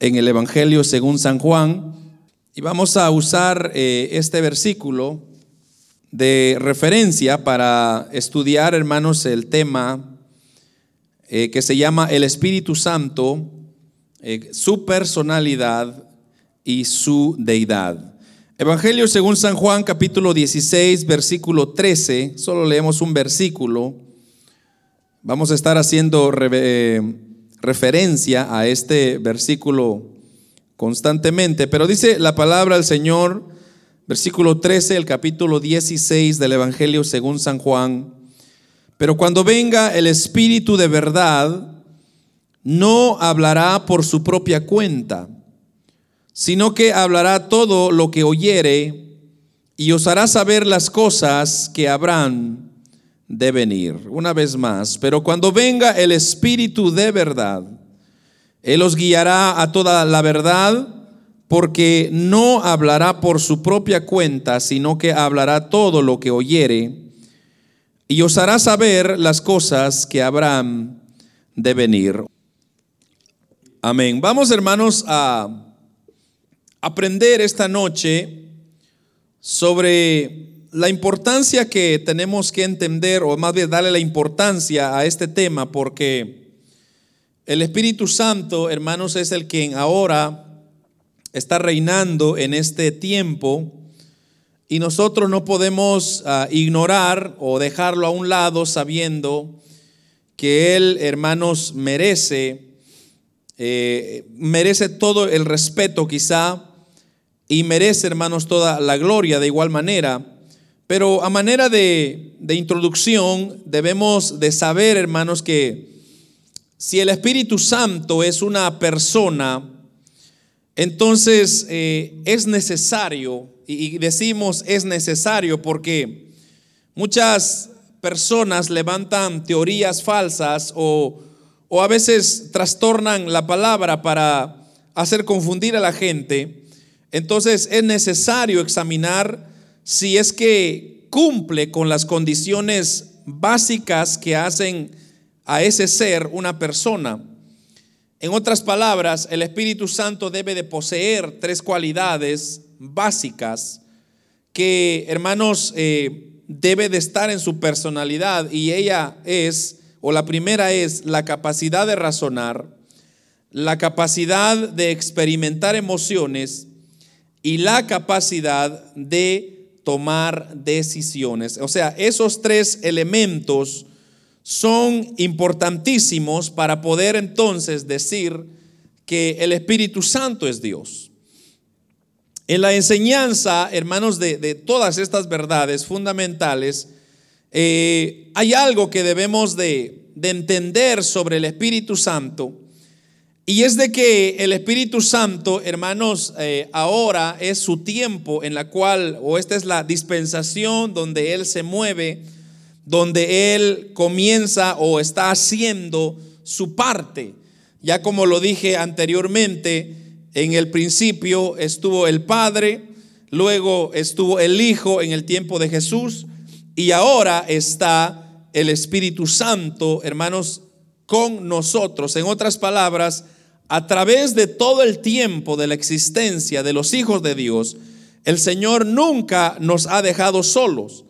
en el Evangelio según San Juan. Y vamos a usar eh, este versículo de referencia para estudiar, hermanos, el tema eh, que se llama el Espíritu Santo, eh, su personalidad y su deidad. Evangelio según San Juan capítulo 16, versículo 13, solo leemos un versículo. Vamos a estar haciendo referencia a este versículo constantemente, pero dice la palabra del Señor, versículo 13, el capítulo 16 del Evangelio según San Juan, pero cuando venga el Espíritu de verdad, no hablará por su propia cuenta, sino que hablará todo lo que oyere y os hará saber las cosas que habrán de venir. Una vez más, pero cuando venga el Espíritu de verdad, Él os guiará a toda la verdad, porque no hablará por su propia cuenta, sino que hablará todo lo que oyere, y os hará saber las cosas que habrán de venir. Amén. Vamos hermanos a aprender esta noche sobre la importancia que tenemos que entender, o más bien darle la importancia a este tema, porque el Espíritu Santo, hermanos, es el quien ahora está reinando en este tiempo y nosotros no podemos ah, ignorar o dejarlo a un lado sabiendo que Él, hermanos, merece, eh, merece todo el respeto quizá y merece, hermanos, toda la gloria de igual manera. Pero a manera de, introducción, debemos de saber, hermanos, que si el Espíritu Santo es una persona, entonces eh, es necesario, y decimos es necesario porque muchas personas levantan teorías falsas o, o a veces trastornan la palabra para hacer confundir a la gente. Entonces es necesario examinar si es que cumple con las condiciones básicas que hacen a ese ser una persona. En otras palabras, el Espíritu Santo debe de poseer tres cualidades básicas que, hermanos, eh, debe de estar en su personalidad y ella es, o la primera es la capacidad de razonar, la capacidad de experimentar emociones y la capacidad de tomar decisiones. O sea, esos tres elementos son importantísimos para poder entonces decir que el Espíritu Santo es Dios. En la enseñanza, hermanos, de, todas estas verdades fundamentales, eh, hay algo que debemos de, de entender sobre el Espíritu Santo y es de que el Espíritu Santo, hermanos, eh, ahora es su tiempo en la cual, o esta es la dispensación donde Él se mueve, donde Él comienza o está haciendo su parte. Ya como lo dije anteriormente, en el principio estuvo el Padre, luego estuvo el Hijo en el tiempo de Jesús y ahora está el Espíritu Santo, hermanos, con nosotros. En otras palabras, a través de todo el tiempo de la existencia de los hijos de Dios, el Señor nunca nos ha dejado solos,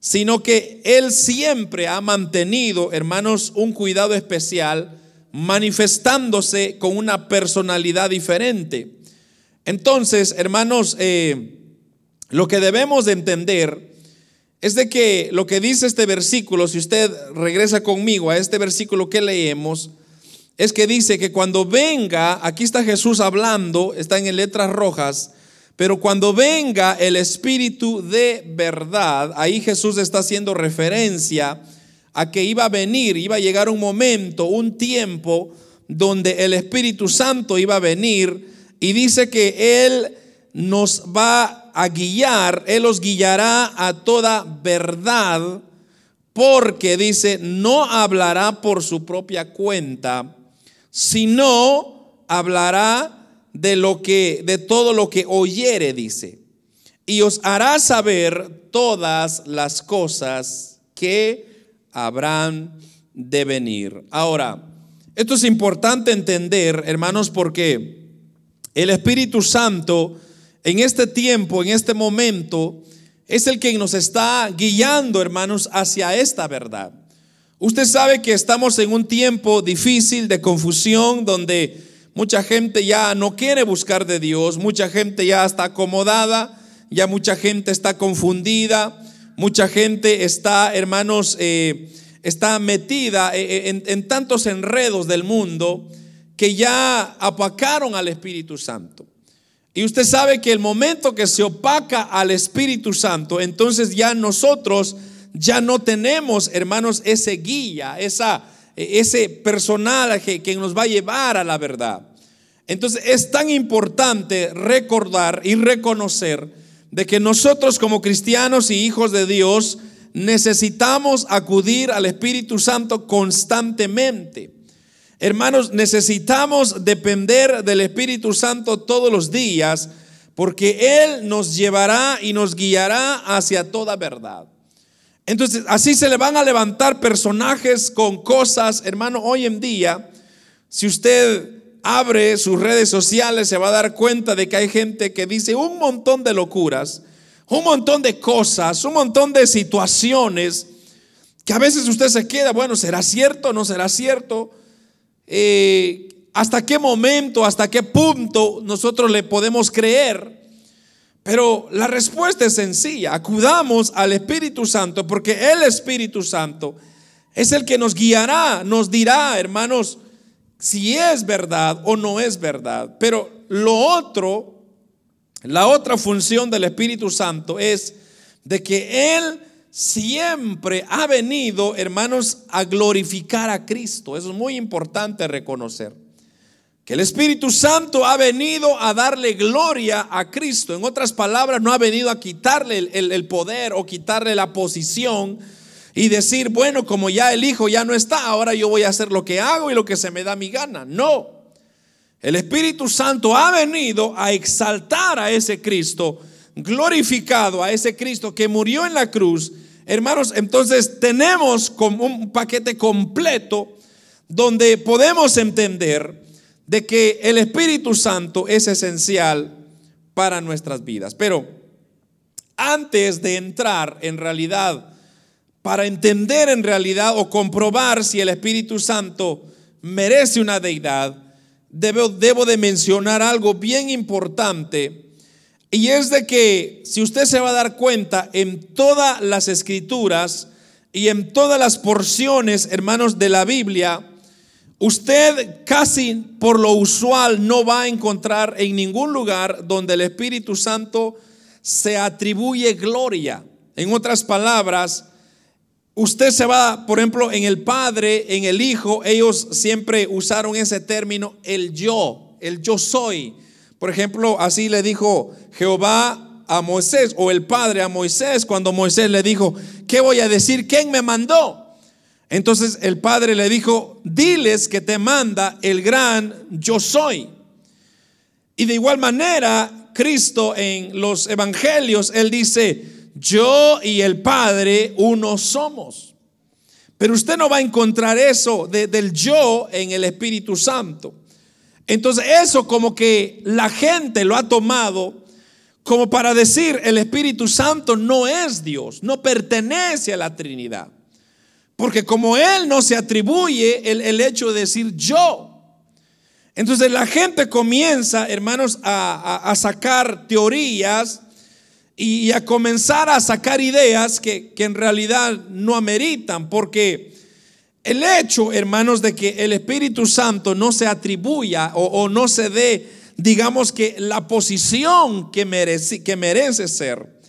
sino que Él siempre ha mantenido, hermanos, un cuidado especial, manifestándose con una personalidad diferente. Entonces, hermanos, eh, lo que debemos de entender es de que lo que dice este versículo, si usted regresa conmigo a este versículo que leemos, es que dice que cuando venga, aquí está Jesús hablando, está en letras rojas, pero cuando venga el Espíritu de verdad, ahí Jesús está haciendo referencia a que iba a venir, iba a llegar un momento, un tiempo donde el Espíritu Santo iba a venir y dice que Él nos va a guiar, Él os guiará a toda verdad, porque dice, no hablará por su propia cuenta, sino hablará de lo que de todo lo que oyere dice y os hará saber todas las cosas que habrán de venir. Ahora, esto es importante entender, hermanos, porque el Espíritu Santo en este tiempo, en este momento, es el que nos está guiando, hermanos, hacia esta verdad. Usted sabe que estamos en un tiempo difícil de confusión donde mucha gente ya no quiere buscar de Dios, mucha gente ya está acomodada, ya mucha gente está confundida, mucha gente está, hermanos, eh, está metida eh, eh, en, tantos enredos del mundo que ya apacaron al Espíritu Santo. Y usted sabe que el momento que se opaca al Espíritu Santo, entonces ya nosotros ya no tenemos, hermanos, ese guía, esa, ese personal que, que nos va a llevar a la verdad. Entonces es tan importante recordar y reconocer de que nosotros como cristianos y hijos de Dios necesitamos acudir al Espíritu Santo constantemente. Hermanos, necesitamos depender del Espíritu Santo todos los días porque Él nos llevará y nos guiará hacia toda verdad. Entonces, así se le van a levantar personajes con cosas, hermano, hoy en día, si usted abre sus redes sociales, se va a dar cuenta de que hay gente que dice un montón de locuras, un montón de cosas, un montón de situaciones que a veces usted se queda, bueno, ¿será cierto no será cierto? Eh, ¿Hasta qué momento, hasta qué punto nosotros le podemos creer? Pero la respuesta es sencilla, acudamos al Espíritu Santo porque el Espíritu Santo es el que nos guiará, nos dirá, hermanos, si es verdad o no es verdad. Pero lo otro, la otra función del Espíritu Santo es de que Él siempre ha venido, hermanos, a glorificar a Cristo. Eso es muy importante reconocer. El Espíritu Santo ha venido a darle gloria a Cristo. En otras palabras, no ha venido a quitarle el, el poder o quitarle la posición y decir, bueno, como ya el Hijo ya no está, ahora yo voy a hacer lo que hago y lo que se me da mi gana. No. El Espíritu Santo ha venido a exaltar a ese Cristo, glorificado a ese Cristo que murió en la cruz. Hermanos, entonces tenemos como un paquete completo donde podemos entender de que el Espíritu Santo es esencial para nuestras vidas. Pero antes de entrar en realidad para entender en realidad o comprobar si el Espíritu Santo merece una deidad, debo, de mencionar algo bien importante. Y es de que si usted se va a dar cuenta en todas las escrituras y en todas las porciones, hermanos, de la Biblia, usted casi por lo usual no va a encontrar en ningún lugar donde el Espíritu Santo se atribuye gloria. En otras palabras, Usted se va, por ejemplo, en el Padre, en el Hijo, ellos siempre usaron ese término, el yo, el yo soy. Por ejemplo, así le dijo Jehová a Moisés o el Padre a Moisés cuando Moisés le dijo, ¿qué voy a decir? ¿Quién me mandó? Entonces el Padre le dijo, diles que te manda el gran yo soy. Y de igual manera, Cristo en los evangelios, él dice, yo y el Padre uno somos. Pero usted no va a encontrar eso del yo en el Espíritu Santo. Entonces eso como que la gente lo ha tomado como para decir el Espíritu Santo no es Dios, no pertenece a la Trinidad. Porque como Él no se atribuye el, hecho de decir yo. Entonces la gente comienza, hermanos, a sacar teorías y a comenzar a sacar ideas que, en realidad no ameritan, porque el hecho, hermanos, de que el Espíritu Santo no se atribuya o, no se dé, digamos que la posición que merece, que merece ser,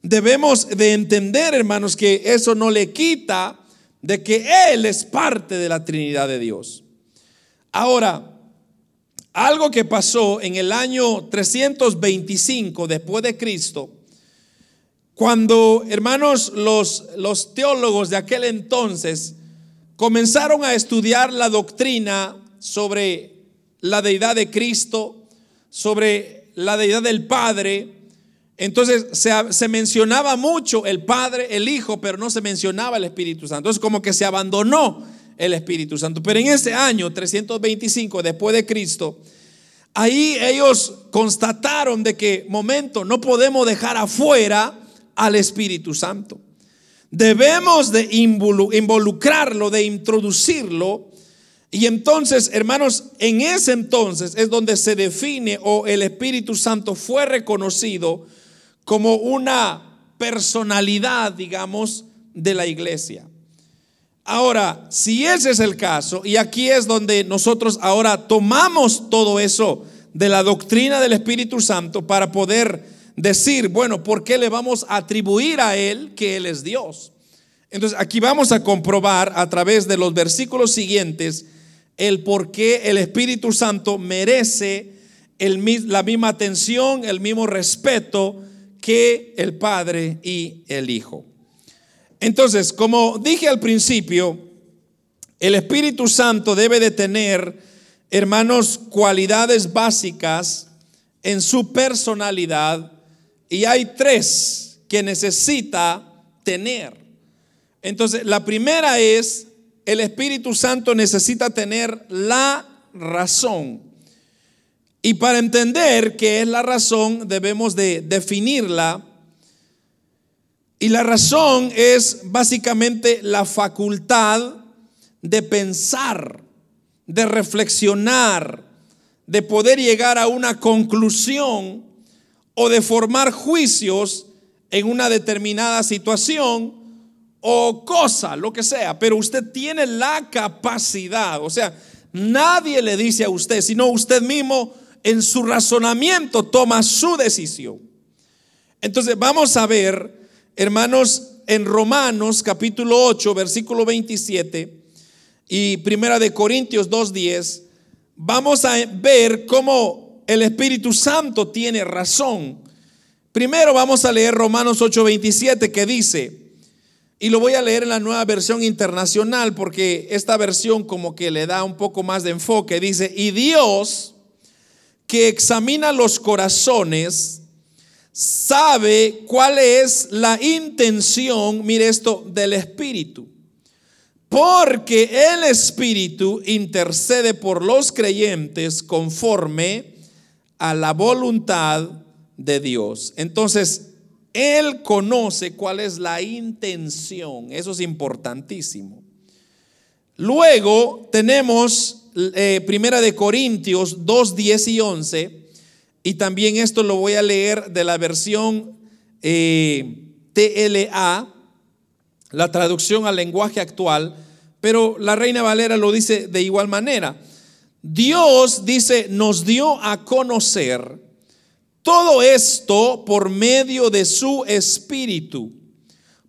debemos de entender, hermanos, que eso no le quita de que Él es parte de la Trinidad de Dios. Ahora, algo que pasó en el año 325 después de Cristo, cuando, hermanos, los, los teólogos de aquel entonces comenzaron a estudiar la doctrina sobre la deidad de Cristo, sobre la deidad del Padre, entonces se, se, mencionaba mucho el Padre, el Hijo, pero no se mencionaba el Espíritu Santo. Entonces como que se abandonó el Espíritu Santo. Pero en ese año 325 después de Cristo, ahí ellos constataron de que, momento, no podemos dejar afuera al Espíritu Santo. Debemos de involucrarlo, de introducirlo. Y entonces, hermanos, en ese entonces es donde se define o el Espíritu Santo fue reconocido como una personalidad, digamos, de la iglesia. Ahora, si ese es el caso, y aquí es donde nosotros ahora tomamos todo eso de la doctrina del Espíritu Santo para poder decir, bueno, ¿por qué le vamos a atribuir a Él que Él es Dios? Entonces, aquí vamos a comprobar a través de los versículos siguientes el por qué el Espíritu Santo merece la misma atención, el mismo respeto que el Padre y el Hijo. Entonces, como dije al principio, el Espíritu Santo debe de tener, hermanos, cualidades básicas en su personalidad y hay tres que necesita tener. Entonces, la primera es, el Espíritu Santo necesita tener la razón. Y para entender qué es la razón, debemos de definirla y la razón es básicamente la facultad de pensar, de reflexionar, de poder llegar a una conclusión o de formar juicios en una determinada situación o cosa, lo que sea. Pero usted tiene la capacidad, o sea, nadie le dice a usted, sino usted mismo en su razonamiento toma su decisión. Entonces vamos a ver Hermanos, en Romanos capítulo 8, versículo 27 y Primera de Corintios 2:10, vamos a ver cómo el Espíritu Santo tiene razón. Primero vamos a leer Romanos 8:27 que dice, y lo voy a leer en la nueva versión internacional porque esta versión como que le da un poco más de enfoque. Dice, y Dios que examina los corazones, sabe cuál es la intención, mire esto, del Espíritu. Porque el Espíritu intercede por los creyentes conforme a la voluntad de Dios. Entonces, Él conoce cuál es la intención. Eso es importantísimo. Luego tenemos eh, Primera de Corintios 2, 10 y 11 y también esto lo voy a leer de la versión eh, TLA, la traducción al lenguaje actual, pero la Reina Valera lo dice de igual manera. Dios dice, nos dio a conocer todo esto por medio de su espíritu,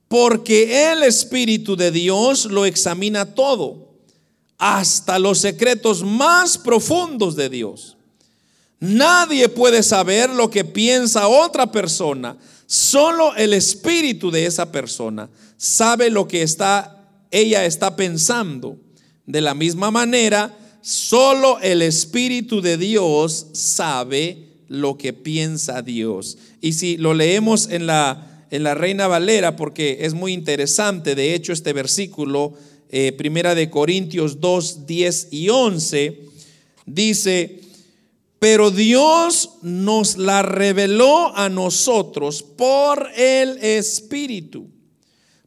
porque el espíritu de Dios lo examina todo, hasta los secretos más profundos de Dios. Nadie puede saber lo que piensa otra persona. Solo el espíritu de esa persona sabe lo que está ella está pensando. De la misma manera, solo el espíritu de Dios sabe lo que piensa Dios. Y si lo leemos en la en la Reina Valera porque es muy interesante, de hecho este versículo eh, Primera de Corintios 2, 10 y 11 dice pero Dios nos la reveló a nosotros por el Espíritu.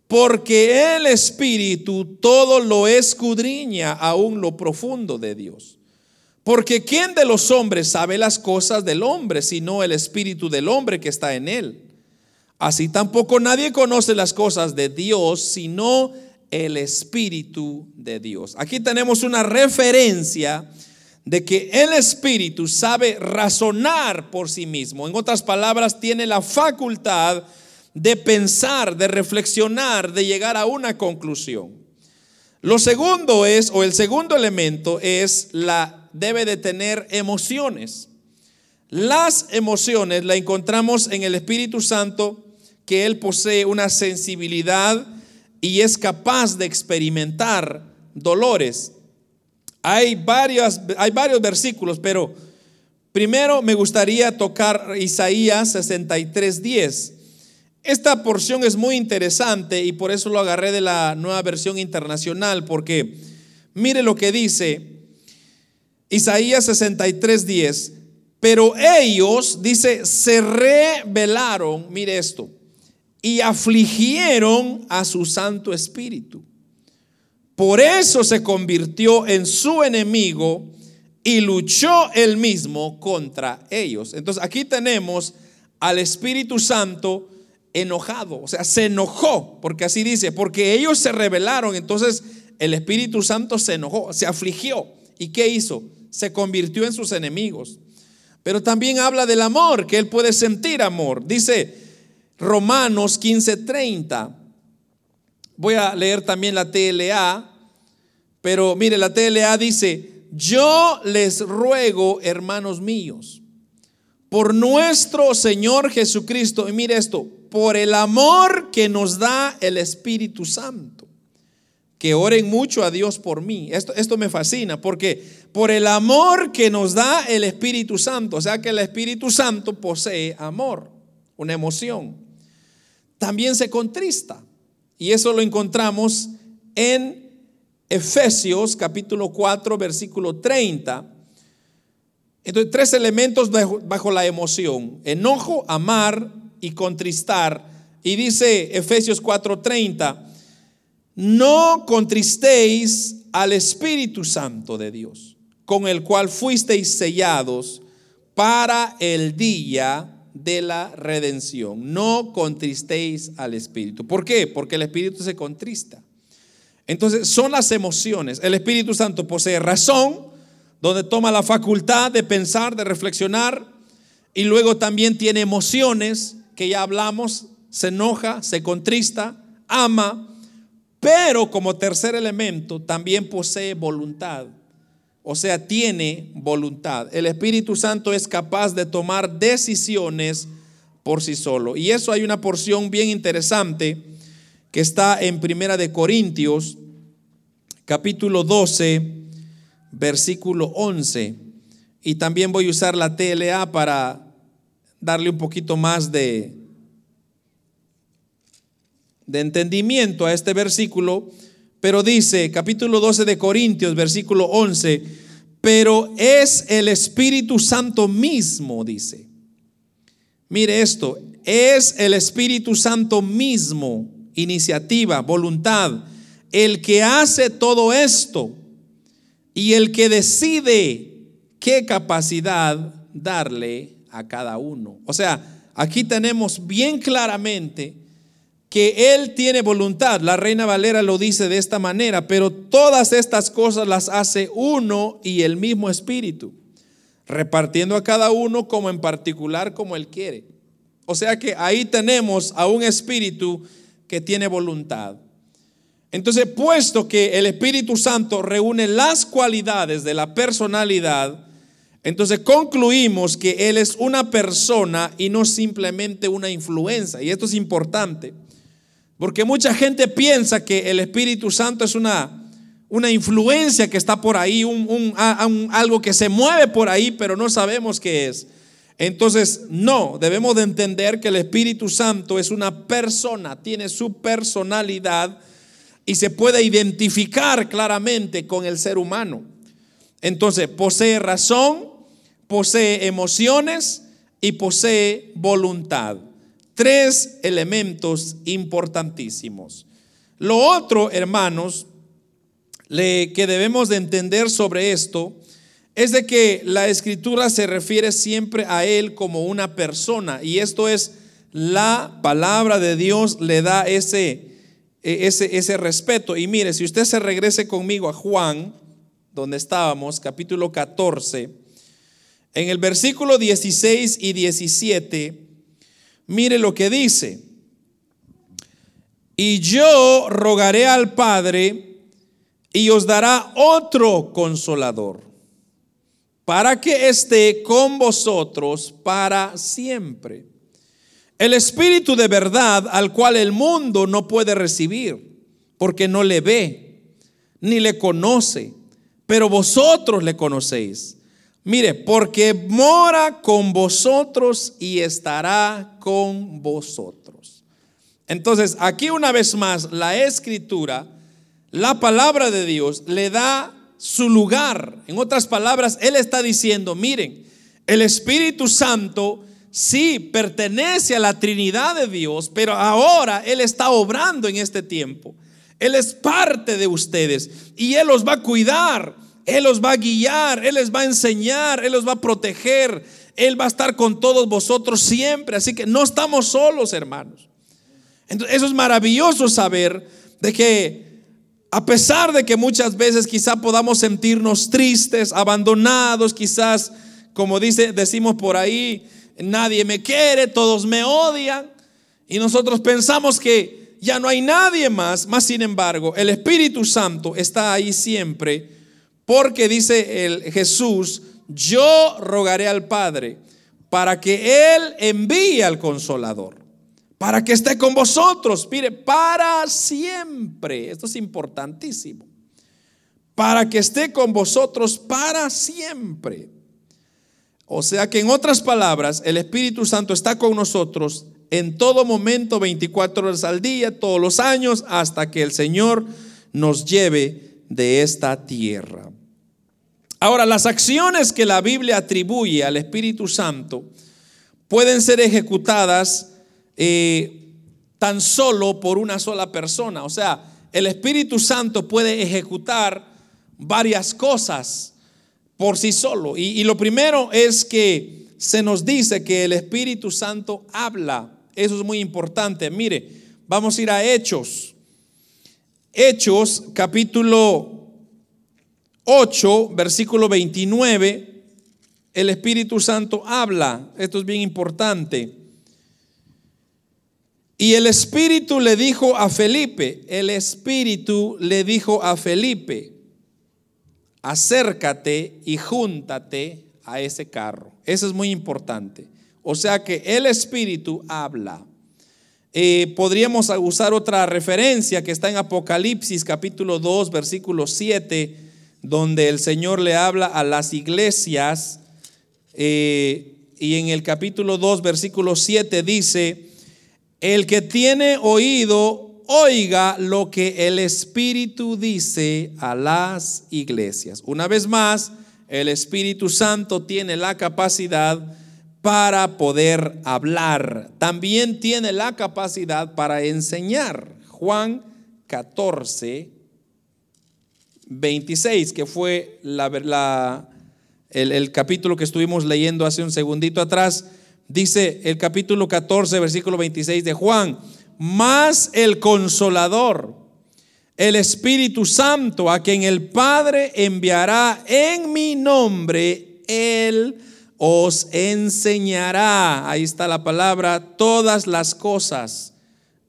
Porque el Espíritu todo lo escudriña, aún lo profundo de Dios. Porque ¿quién de los hombres sabe las cosas del hombre, sino el Espíritu del hombre que está en él? Así tampoco nadie conoce las cosas de Dios, sino el Espíritu de Dios. Aquí tenemos una referencia de que el Espíritu sabe razonar por sí mismo. En otras palabras, tiene la facultad de pensar, de reflexionar, de llegar a una conclusión. Lo segundo es, o el segundo elemento es, la debe de tener emociones. Las emociones la encontramos en el Espíritu Santo, que Él posee una sensibilidad y es capaz de experimentar dolores. Hay, varios, hay varios versículos, pero primero me gustaría tocar Isaías 63:10. Esta porción es muy interesante y por eso lo agarré de la nueva versión internacional, porque mire lo que dice Isaías 63:10. Pero ellos, dice, se rebelaron, mire esto, y afligieron a su Santo Espíritu. Por eso se convirtió en su enemigo y luchó él mismo contra ellos. Entonces aquí tenemos al Espíritu Santo enojado, o sea, se enojó, porque así dice, porque ellos se rebelaron, entonces el Espíritu Santo se enojó, se afligió. ¿Y qué hizo? Se convirtió en sus enemigos. Pero también habla del amor, que él puede sentir amor. Dice Romanos 15:30. Voy a leer también la TLA, pero mire, la TLA dice, yo les ruego, hermanos míos, por nuestro Señor Jesucristo, y mire esto, por el amor que nos da el Espíritu Santo, que oren mucho a Dios por mí. Esto, esto me fascina, porque por el amor que nos da el Espíritu Santo, o sea que el Espíritu Santo posee amor, una emoción. También se contrista, y eso lo encontramos en Efesios capítulo 4, versículo 30. Entonces, tres elementos bajo, la emoción. Enojo, amar y contristar. Y dice Efesios 4:30, no contristéis al Espíritu Santo de Dios, con el cual fuisteis sellados para el día de la redención. No contristéis al Espíritu. ¿Por qué? Porque el Espíritu se contrista. Entonces son las emociones. El Espíritu Santo posee razón, donde toma la facultad de pensar, de reflexionar, y luego también tiene emociones, que ya hablamos, se enoja, se contrista, ama, pero como tercer elemento también posee voluntad. O sea, tiene voluntad. El Espíritu Santo es capaz de tomar decisiones por sí solo. Y eso hay una porción bien interesante que está en Primera de Corintios, capítulo 12, versículo 11. Y también voy a usar la TLA para darle un poquito más de, de entendimiento a este versículo. Pero dice, capítulo 12 de Corintios, versículo 11, pero es el Espíritu Santo mismo, dice. Mire esto, es el Espíritu Santo mismo iniciativa, voluntad, el que hace todo esto y el que decide qué capacidad darle a cada uno. O sea, aquí tenemos bien claramente que Él tiene voluntad. La Reina Valera lo dice de esta manera, pero todas estas cosas las hace uno y el mismo Espíritu, repartiendo a cada uno como en particular como Él quiere. O sea que ahí tenemos a un Espíritu que tiene voluntad. Entonces, puesto que el Espíritu Santo reúne las cualidades de la personalidad, entonces concluimos que Él es una persona y no simplemente una influencia. Y esto es importante, porque mucha gente piensa que el Espíritu Santo es una, una influencia que está por ahí, un, algo que se mueve por ahí, pero no sabemos qué es. Entonces, no, debemos de entender que el Espíritu Santo es una persona, tiene su personalidad y se puede identificar claramente con el ser humano. Entonces, posee razón, posee emociones y posee voluntad. Tres elementos importantísimos. Lo otro, hermanos, que debemos de entender sobre esto es de que la escritura se refiere siempre a Él como una persona y esto es la palabra de Dios le da ese, e, ese, ese respeto. Y mire, si usted se regrese conmigo a Juan, donde estábamos, capítulo 14, en el versículo 16 y 17, mire lo que dice. Y yo rogaré al Padre y os dará otro consolador para que esté con vosotros para siempre. El Espíritu de verdad al cual el mundo no puede recibir, porque no le ve, ni le conoce, pero vosotros le conocéis. Mire, porque mora con vosotros y estará con vosotros. Entonces, aquí una vez más, la escritura, la palabra de Dios le da su lugar. En otras palabras, Él está diciendo, miren, El Espíritu Santo sí pertenece a la Trinidad de Dios, pero ahora Él está obrando en este tiempo. Él es parte de ustedes y Él los va a cuidar, Él los va a guiar, Él les va a enseñar, Él los va a proteger, Él va a estar con todos vosotros siempre. Así que no estamos solos, hermanos. Entonces, eso es maravilloso saber de que a pesar de que muchas veces quizá podamos sentirnos tristes, abandonados, quizás, como dice, decimos por ahí, nadie me quiere, todos me odian, y nosotros pensamos que ya no hay nadie más, más sin embargo, el Espíritu Santo está ahí siempre, porque dice el Jesús, yo rogaré al Padre para que Él envíe al consolador para que esté con vosotros, mire, para siempre. Esto es importantísimo. Para que esté con vosotros para siempre. O sea que en otras palabras, el Espíritu Santo está con nosotros en todo momento, 24 horas al día, todos los años, hasta que el Señor nos lleve de esta tierra. Ahora, las acciones que la Biblia atribuye al Espíritu Santo pueden ser ejecutadas eh, tan solo por una sola persona. O sea, el Espíritu Santo puede ejecutar varias cosas por sí solo. Y, y lo primero es que se nos dice que el Espíritu Santo habla. Eso es muy importante. Mire, vamos a ir a Hechos. Hechos capítulo 8, versículo 29. El Espíritu Santo habla. Esto es bien importante. Y el Espíritu le dijo a Felipe, el Espíritu le dijo a Felipe, acércate y júntate a ese carro. Eso es muy importante. O sea que el Espíritu habla. Eh, podríamos usar otra referencia que está en Apocalipsis capítulo 2, versículo 7, donde el Señor le habla a las iglesias. Eh, y en el capítulo 2, versículo 7 dice, el que tiene oído, oiga lo que el Espíritu dice a las iglesias. Una vez más, el Espíritu Santo tiene la capacidad para poder hablar. También tiene la capacidad para enseñar. Juan 14, 26, que fue la, el, capítulo que estuvimos leyendo hace un segundito atrás Dice el capítulo 14, versículo 26 de Juan, más el consolador, el Espíritu Santo, a quien el Padre enviará en mi nombre, Él os enseñará, ahí está la palabra, todas las cosas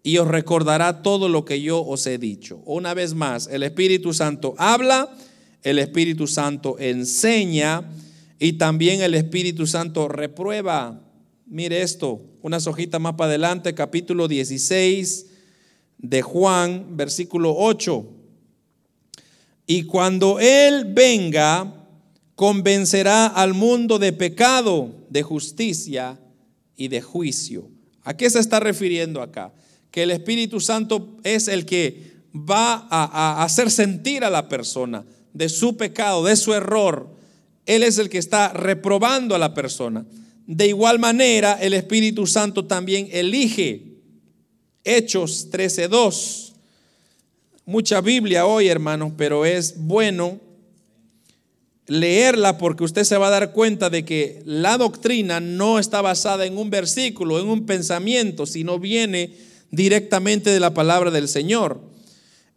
y os recordará todo lo que yo os he dicho. Una vez más, el Espíritu Santo habla, el Espíritu Santo enseña y también el Espíritu Santo reprueba. Mire esto, unas hojitas más para adelante, capítulo 16 de Juan, versículo 8. Y cuando Él venga, convencerá al mundo de pecado, de justicia y de juicio. ¿A qué se está refiriendo acá? Que el Espíritu Santo es el que va a, hacer sentir a la persona de su pecado, de su error. Él es el que está reprobando a la persona. De igual manera, el Espíritu Santo también elige. Hechos 13:2. Mucha Biblia hoy, hermanos, pero es bueno leerla porque usted se va a dar cuenta de que la doctrina no está basada en un versículo, en un pensamiento, sino viene directamente de la palabra del Señor.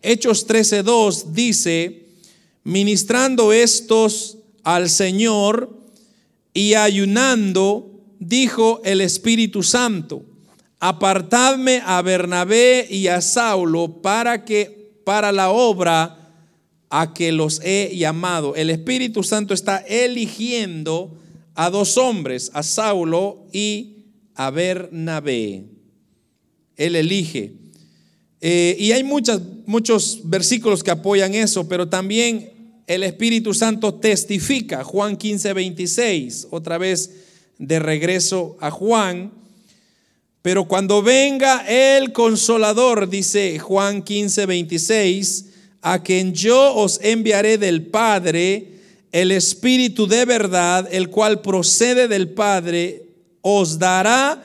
Hechos 13:2 dice, ministrando estos al Señor, y ayunando, dijo el Espíritu Santo, apartadme a Bernabé y a Saulo para que para la obra a que los he llamado. El Espíritu Santo está eligiendo a dos hombres, a Saulo y a Bernabé. Él elige. Eh, y hay muchos versículos que apoyan eso, pero también el Espíritu Santo testifica, Juan 15, 26, otra vez de regreso a Juan. Pero cuando venga el consolador, dice Juan 15, 26, a quien yo os enviaré del Padre, el Espíritu de verdad, el cual procede del Padre, os dará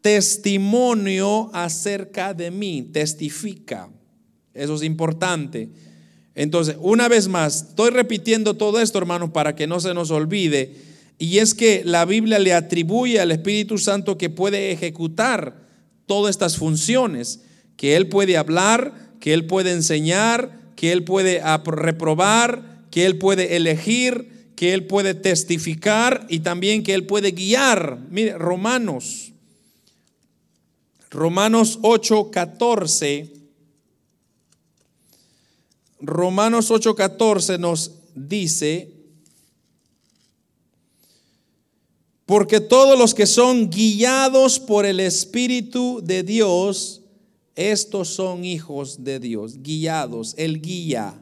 testimonio acerca de mí, testifica. Eso es importante. Entonces, una vez más, estoy repitiendo todo esto, hermanos, para que no se nos olvide. Y es que la Biblia le atribuye al Espíritu Santo que puede ejecutar todas estas funciones, que Él puede hablar, que Él puede enseñar, que Él puede reprobar, que Él puede elegir, que Él puede testificar y también que Él puede guiar. Mire, Romanos, Romanos 8, 14. Romanos 8:14 nos dice, porque todos los que son guiados por el Espíritu de Dios, estos son hijos de Dios, guiados, el guía.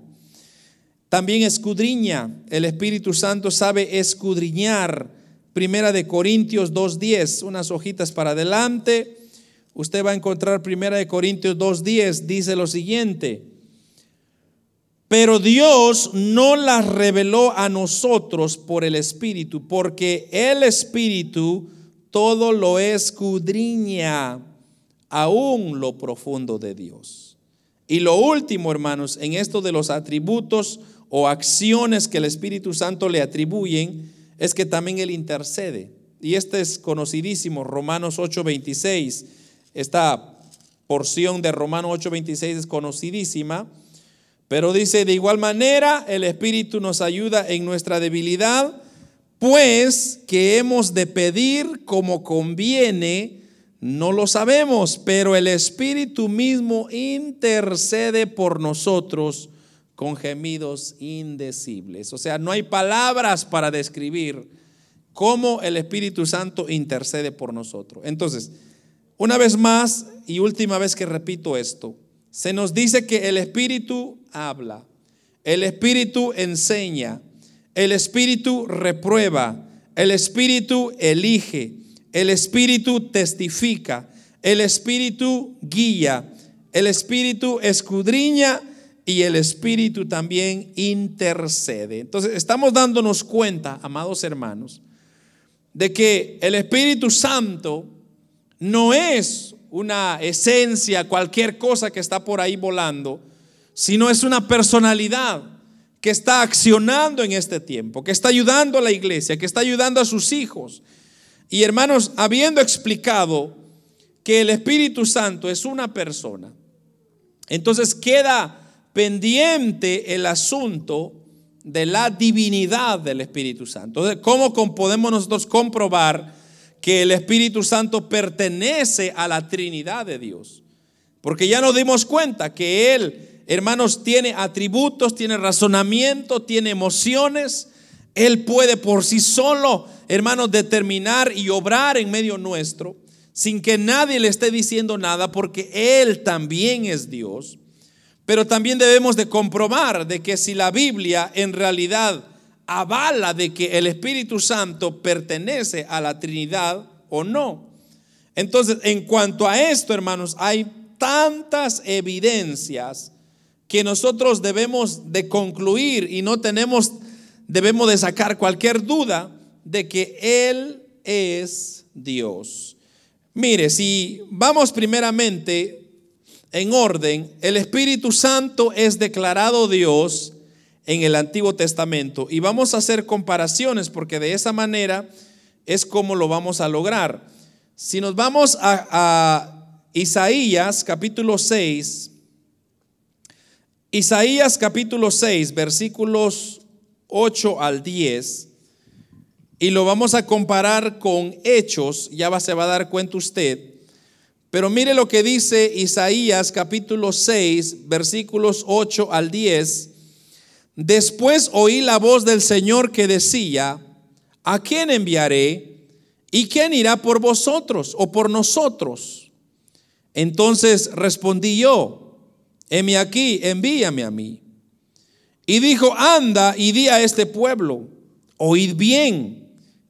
También escudriña, el Espíritu Santo sabe escudriñar. Primera de Corintios 2.10, unas hojitas para adelante. Usted va a encontrar Primera de Corintios 2.10, dice lo siguiente. Pero Dios no las reveló a nosotros por el Espíritu, porque el Espíritu todo lo escudriña, aún lo profundo de Dios. Y lo último, hermanos, en esto de los atributos o acciones que el Espíritu Santo le atribuyen, es que también Él intercede. Y este es conocidísimo, Romanos 8:26. Esta porción de Romanos 8:26 es conocidísima pero dice, de igual manera, el Espíritu nos ayuda en nuestra debilidad, pues que hemos de pedir como conviene, no lo sabemos, pero el Espíritu mismo intercede por nosotros con gemidos indecibles. O sea, no hay palabras para describir cómo el Espíritu Santo intercede por nosotros. Entonces, una vez más y última vez que repito esto, se nos dice que el Espíritu habla, el Espíritu enseña, el Espíritu reprueba, el Espíritu elige, el Espíritu testifica, el Espíritu guía, el Espíritu escudriña y el Espíritu también intercede. Entonces estamos dándonos cuenta, amados hermanos, de que el Espíritu Santo no es una esencia, cualquier cosa que está por ahí volando, sino es una personalidad que está accionando en este tiempo, que está ayudando a la iglesia, que está ayudando a sus hijos. Y hermanos, habiendo explicado que el Espíritu Santo es una persona, entonces queda pendiente el asunto de la divinidad del Espíritu Santo. Entonces, ¿cómo podemos nosotros comprobar que el Espíritu Santo pertenece a la Trinidad de Dios. Porque ya nos dimos cuenta que Él, hermanos, tiene atributos, tiene razonamiento, tiene emociones. Él puede por sí solo, hermanos, determinar y obrar en medio nuestro sin que nadie le esté diciendo nada porque Él también es Dios. Pero también debemos de comprobar de que si la Biblia en realidad avala de que el Espíritu Santo pertenece a la Trinidad o no. Entonces, en cuanto a esto, hermanos, hay tantas evidencias que nosotros debemos de concluir y no tenemos, debemos de sacar cualquier duda de que Él es Dios. Mire, si vamos primeramente en orden, el Espíritu Santo es declarado Dios en el Antiguo Testamento. Y vamos a hacer comparaciones porque de esa manera es como lo vamos a lograr. Si nos vamos a, Isaías capítulo 6, Isaías capítulo 6, versículos 8 al 10, y lo vamos a comparar con hechos, ya se va a dar cuenta usted. Pero mire lo que dice Isaías capítulo 6, versículos 8 al 10 Después oí la voz del Señor que decía, ¿a quién enviaré? ¿Y quién irá por vosotros o por nosotros? Entonces respondí yo, heme aquí, envíame a mí. Y dijo, anda y di a este pueblo, oíd bien,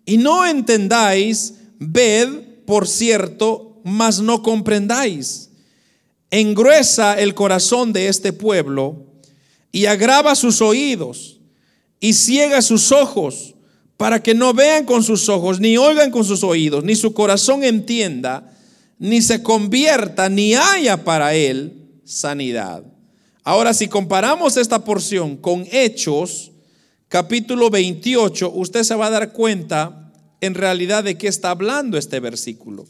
y no entendáis, ved, por cierto, mas no comprendáis. Engruesa el corazón de este pueblo y agrava sus oídos y ciega sus ojos para que no vean con sus ojos, ni oigan con sus oídos, ni su corazón entienda, ni se convierta, ni haya para él sanidad. Ahora, si comparamos esta porción con Hechos, capítulo 28, usted se va a dar cuenta en realidad de qué está hablando este versículo.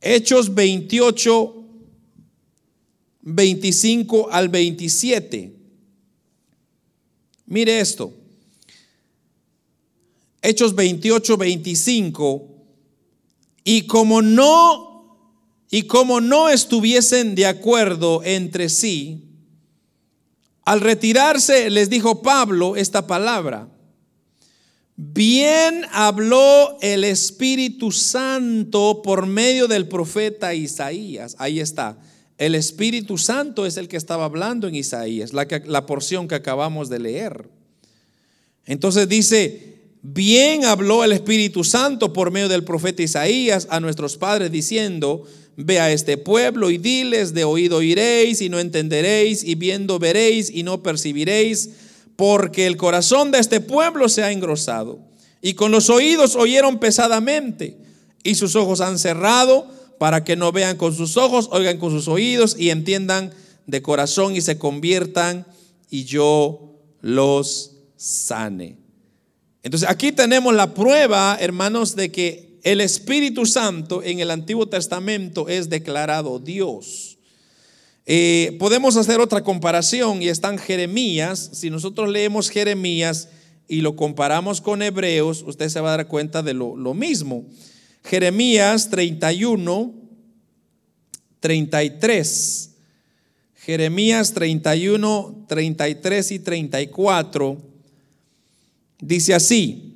Hechos 28, 25 al 27. Mire esto. Hechos 28, 25. Y como no y como no estuviesen de acuerdo entre sí, al retirarse les dijo Pablo esta palabra. Bien habló el Espíritu Santo por medio del profeta Isaías. Ahí está. El Espíritu Santo es el que estaba hablando en Isaías, la, porción que acabamos de leer. Entonces dice, bien habló el Espíritu Santo por medio del profeta Isaías a nuestros padres diciendo, ve a este pueblo y diles, de oído iréis y no entenderéis, y viendo veréis y no percibiréis porque el corazón de este pueblo se ha engrosado. Y con los oídos oyeron pesadamente, y sus ojos han cerrado para que no vean con sus ojos, oigan con sus oídos y entiendan de corazón y se conviertan y yo los sane. Entonces aquí tenemos la prueba, hermanos, de que el Espíritu Santo en el Antiguo Testamento es declarado Dios. Eh, podemos hacer otra comparación y están Jeremías. Si nosotros leemos Jeremías y lo comparamos con Hebreos, usted se va a dar cuenta de lo, lo mismo. Jeremías 31, 33. Jeremías 31, 33 y 34 dice así,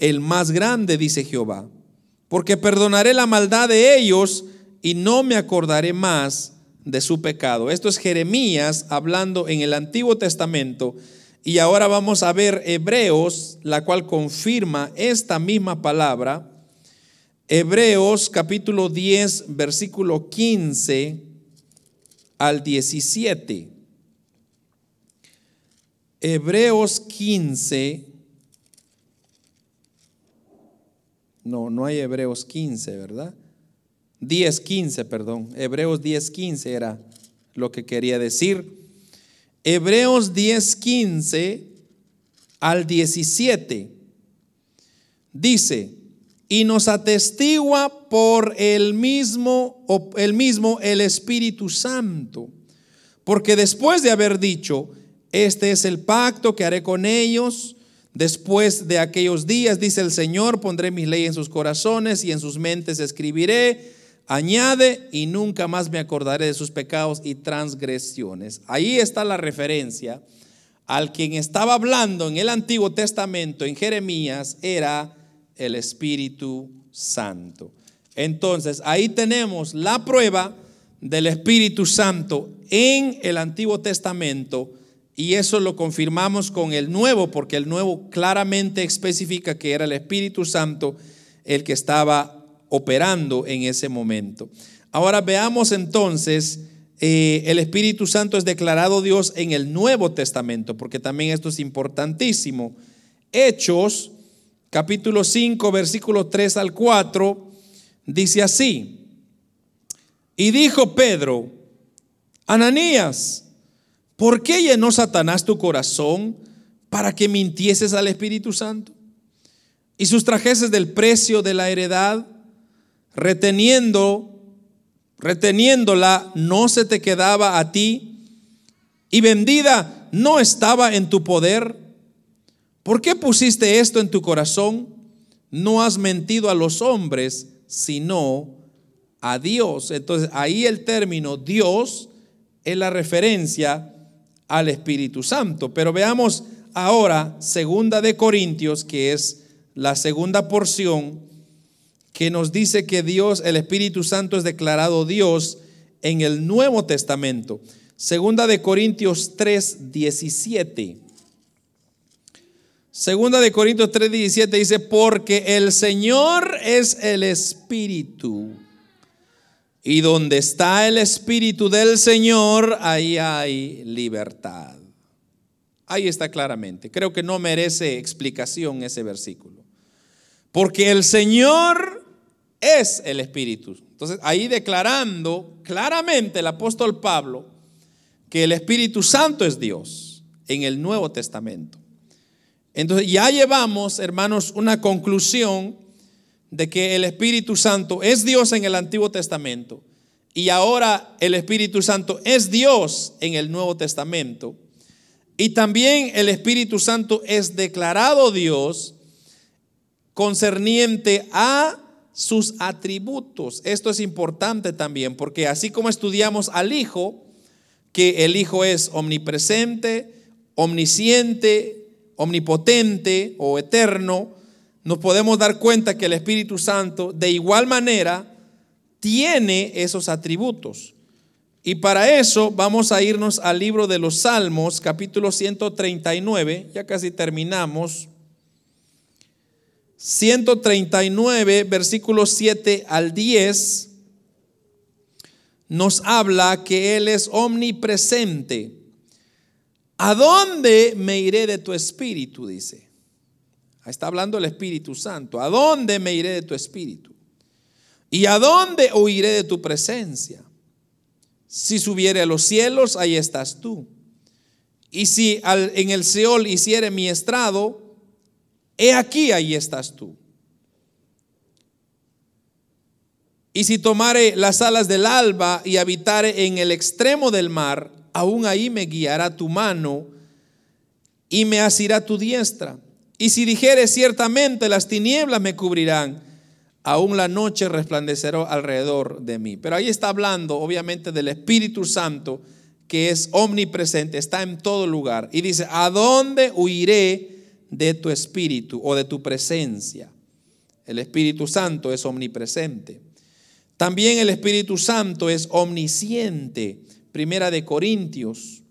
el más grande, dice Jehová porque perdonaré la maldad de ellos y no me acordaré más de su pecado. Esto es Jeremías hablando en el Antiguo Testamento. Y ahora vamos a ver Hebreos, la cual confirma esta misma palabra. Hebreos capítulo 10, versículo 15 al 17. Hebreos 15, No, no hay Hebreos 15, ¿verdad? 10, 15, perdón. Hebreos 10, 15 era lo que quería decir. Hebreos 10, 15 al 17 dice, y nos atestigua por el mismo, el mismo el Espíritu Santo, porque después de haber dicho, este es el pacto que haré con ellos, Después de aquellos días, dice el Señor, pondré mis leyes en sus corazones y en sus mentes escribiré. Añade, y nunca más me acordaré de sus pecados y transgresiones. Ahí está la referencia al quien estaba hablando en el Antiguo Testamento, en Jeremías, era el Espíritu Santo. Entonces, ahí tenemos la prueba del Espíritu Santo en el Antiguo Testamento y eso lo confirmamos con el nuevo, porque el nuevo claramente especifica que era el Espíritu Santo el que estaba operando en ese momento. Ahora veamos entonces, eh, el Espíritu Santo es declarado Dios en el Nuevo Testamento, porque también esto es importantísimo. Hechos, capítulo 5, versículo 3 al 4, dice así, y dijo Pedro, Ananías, ¿Por qué llenó Satanás tu corazón para que mintieses al Espíritu Santo? Y sustrajeses del precio de la heredad, reteniendo, reteniéndola, no se te quedaba a ti, y vendida no estaba en tu poder. ¿Por qué pusiste esto en tu corazón? No has mentido a los hombres, sino a Dios. Entonces ahí el término Dios es la referencia al Espíritu Santo. Pero veamos ahora segunda de Corintios, que es la segunda porción, que nos dice que Dios, el Espíritu Santo es declarado Dios en el Nuevo Testamento. Segunda de Corintios 3, 17. Segunda de Corintios 3, 17 dice, porque el Señor es el Espíritu. Y donde está el Espíritu del Señor, ahí hay libertad. Ahí está claramente. Creo que no merece explicación ese versículo. Porque el Señor es el Espíritu. Entonces, ahí declarando claramente el apóstol Pablo que el Espíritu Santo es Dios en el Nuevo Testamento. Entonces, ya llevamos, hermanos, una conclusión de que el Espíritu Santo es Dios en el Antiguo Testamento y ahora el Espíritu Santo es Dios en el Nuevo Testamento. Y también el Espíritu Santo es declarado Dios concerniente a sus atributos. Esto es importante también porque así como estudiamos al Hijo, que el Hijo es omnipresente, omnisciente, omnipotente o eterno, nos podemos dar cuenta que el Espíritu Santo de igual manera tiene esos atributos. Y para eso vamos a irnos al libro de los Salmos, capítulo 139, ya casi terminamos. 139, versículos 7 al 10, nos habla que Él es omnipresente. ¿A dónde me iré de tu espíritu? Dice. Está hablando el Espíritu Santo. ¿A dónde me iré de tu espíritu? ¿Y a dónde huiré de tu presencia? Si subiere a los cielos, ahí estás tú. Y si en el Seol hiciere mi estrado, he aquí, ahí estás tú. Y si tomare las alas del alba y habitare en el extremo del mar, aún ahí me guiará tu mano y me asirá tu diestra. Y si dijere ciertamente las tinieblas me cubrirán, aún la noche resplandecerá alrededor de mí. Pero ahí está hablando obviamente del Espíritu Santo que es omnipresente, está en todo lugar. Y dice, ¿a dónde huiré de tu espíritu o de tu presencia? El Espíritu Santo es omnipresente. También el Espíritu Santo es omnisciente. Primera de Corintios,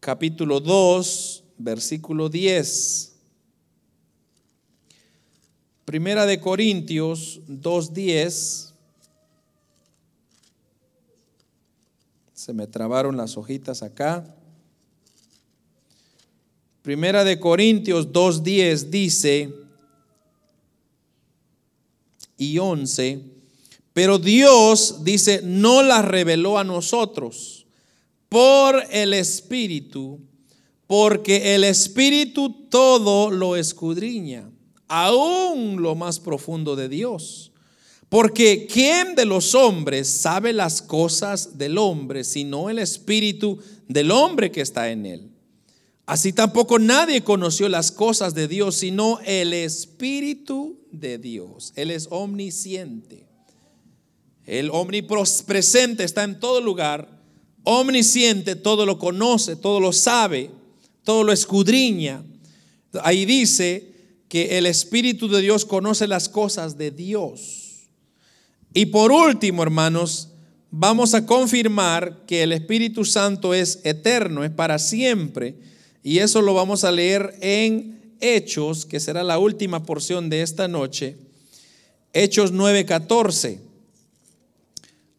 capítulo 2, versículo 10. Primera de Corintios 2.10. Se me trabaron las hojitas acá. Primera de Corintios 2.10 dice y 11, pero Dios dice, no la reveló a nosotros por el Espíritu, porque el Espíritu todo lo escudriña aún lo más profundo de Dios. Porque ¿quién de los hombres sabe las cosas del hombre sino el espíritu del hombre que está en él? Así tampoco nadie conoció las cosas de Dios sino el espíritu de Dios. Él es omnisciente. El omnipresente está en todo lugar. Omnisciente todo lo conoce, todo lo sabe, todo lo escudriña. Ahí dice que el Espíritu de Dios conoce las cosas de Dios. Y por último, hermanos, vamos a confirmar que el Espíritu Santo es eterno, es para siempre. Y eso lo vamos a leer en Hechos, que será la última porción de esta noche. Hechos 9:14.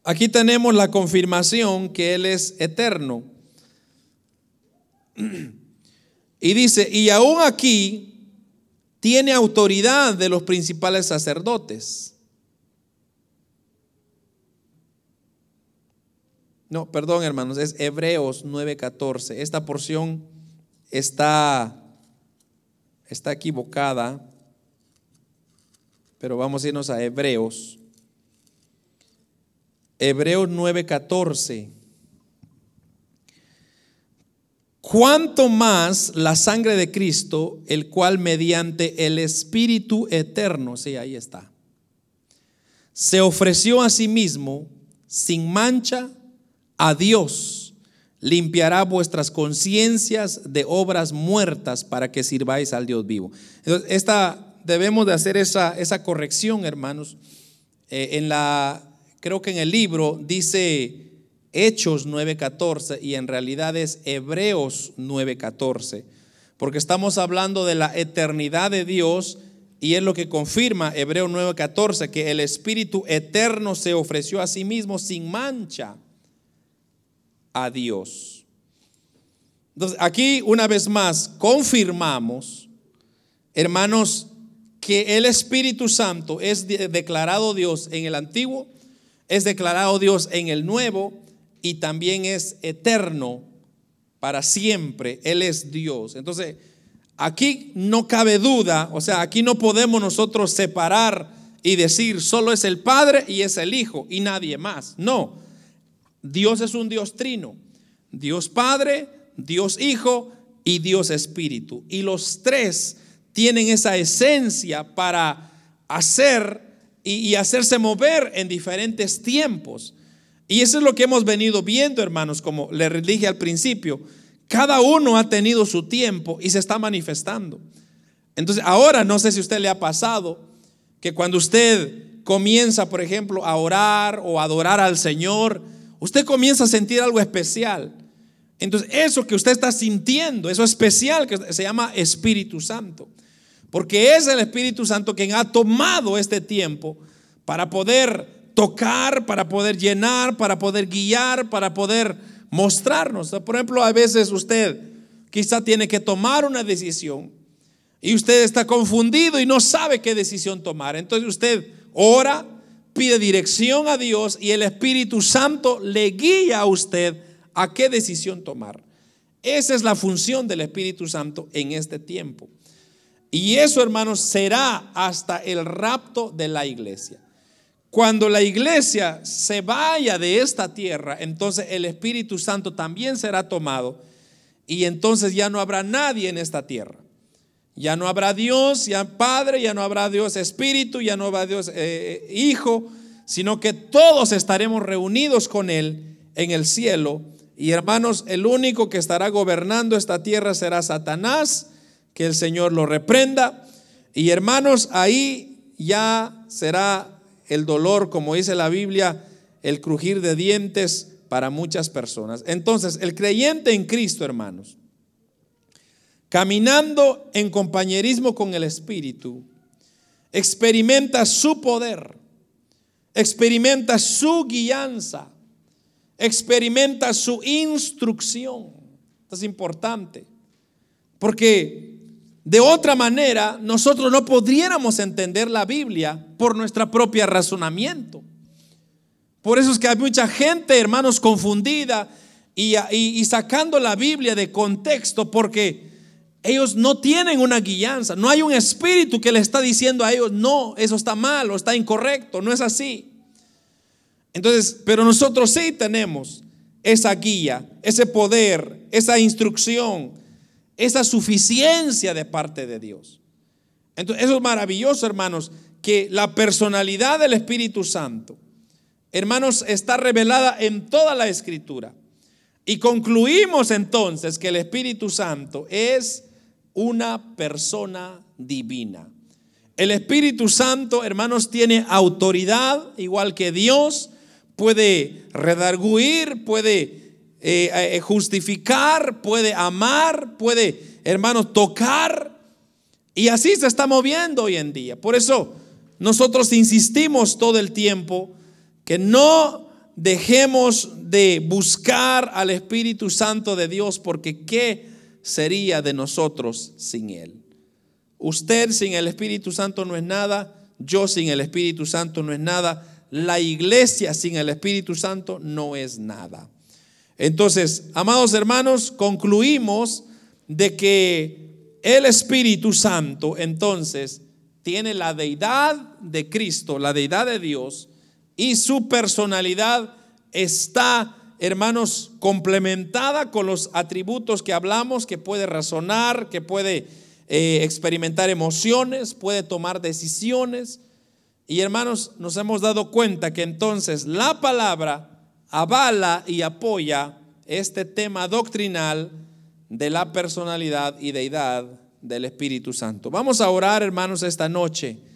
Aquí tenemos la confirmación que Él es eterno. Y dice, y aún aquí tiene autoridad de los principales sacerdotes. No, perdón hermanos, es Hebreos 9:14. Esta porción está, está equivocada, pero vamos a irnos a Hebreos. Hebreos 9:14. Cuánto más la sangre de Cristo, el cual mediante el Espíritu eterno, sí, ahí está, se ofreció a sí mismo sin mancha a Dios, limpiará vuestras conciencias de obras muertas para que sirváis al Dios vivo. Entonces, esta, debemos de hacer esa, esa corrección, hermanos. Eh, en la, creo que en el libro dice Hechos 9:14 y en realidad es Hebreos 9:14, porque estamos hablando de la eternidad de Dios y es lo que confirma Hebreos 9:14, que el Espíritu eterno se ofreció a sí mismo sin mancha a Dios. Entonces, aquí una vez más confirmamos, hermanos, que el Espíritu Santo es declarado Dios en el antiguo, es declarado Dios en el nuevo y también es eterno para siempre. Él es Dios. Entonces, aquí no cabe duda, o sea, aquí no podemos nosotros separar y decir solo es el Padre y es el Hijo y nadie más. No, Dios es un Dios trino. Dios Padre, Dios Hijo y Dios Espíritu. Y los tres tienen esa esencia para hacer y, hacerse mover en diferentes tiempos. Y eso es lo que hemos venido viendo, hermanos, como le dije al principio. Cada uno ha tenido su tiempo y se está manifestando. Entonces, ahora no sé si a usted le ha pasado que cuando usted comienza, por ejemplo, a orar o a adorar al Señor, usted comienza a sentir algo especial. Entonces, eso que usted está sintiendo, eso especial que se llama Espíritu Santo. Porque es el Espíritu Santo quien ha tomado este tiempo para poder tocar, para poder llenar, para poder guiar, para poder mostrarnos. Por ejemplo, a veces usted quizá tiene que tomar una decisión y usted está confundido y no sabe qué decisión tomar. Entonces usted ora, pide dirección a Dios y el Espíritu Santo le guía a usted a qué decisión tomar. Esa es la función del Espíritu Santo en este tiempo. Y eso, hermanos, será hasta el rapto de la iglesia. Cuando la iglesia se vaya de esta tierra, entonces el Espíritu Santo también será tomado y entonces ya no habrá nadie en esta tierra. Ya no habrá Dios, ya Padre, ya no habrá Dios Espíritu, ya no habrá Dios eh, eh, Hijo, sino que todos estaremos reunidos con Él en el cielo. Y hermanos, el único que estará gobernando esta tierra será Satanás, que el Señor lo reprenda. Y hermanos, ahí ya será el dolor, como dice la Biblia, el crujir de dientes para muchas personas. Entonces, el creyente en Cristo, hermanos, caminando en compañerismo con el Espíritu, experimenta su poder, experimenta su guianza, experimenta su instrucción. Esto es importante, porque de otra manera nosotros no podríamos entender la Biblia por nuestra propia razonamiento. Por eso es que hay mucha gente, hermanos, confundida y, y sacando la Biblia de contexto, porque ellos no tienen una guianza, no hay un espíritu que le está diciendo a ellos, no, eso está mal o está incorrecto, no es así. Entonces, pero nosotros sí tenemos esa guía, ese poder, esa instrucción, esa suficiencia de parte de Dios. Entonces, eso es maravilloso, hermanos, que la personalidad del Espíritu Santo, hermanos, está revelada en toda la escritura. Y concluimos entonces que el Espíritu Santo es una persona divina. El Espíritu Santo, hermanos, tiene autoridad, igual que Dios, puede redarguir, puede eh, justificar, puede amar, puede, hermanos, tocar. Y así se está moviendo hoy en día. Por eso nosotros insistimos todo el tiempo que no dejemos de buscar al Espíritu Santo de Dios, porque qué sería de nosotros sin Él. Usted sin el Espíritu Santo no es nada, yo sin el Espíritu Santo no es nada, la iglesia sin el Espíritu Santo no es nada. Entonces, amados hermanos, concluimos de que el Espíritu Santo entonces tiene la deidad de Cristo, la deidad de Dios, y su personalidad está hermanos, complementada con los atributos que hablamos, que puede razonar, que puede eh, experimentar emociones, puede tomar decisiones. Y hermanos, nos hemos dado cuenta que entonces la palabra avala y apoya este tema doctrinal de la personalidad y deidad del Espíritu Santo. Vamos a orar, hermanos, esta noche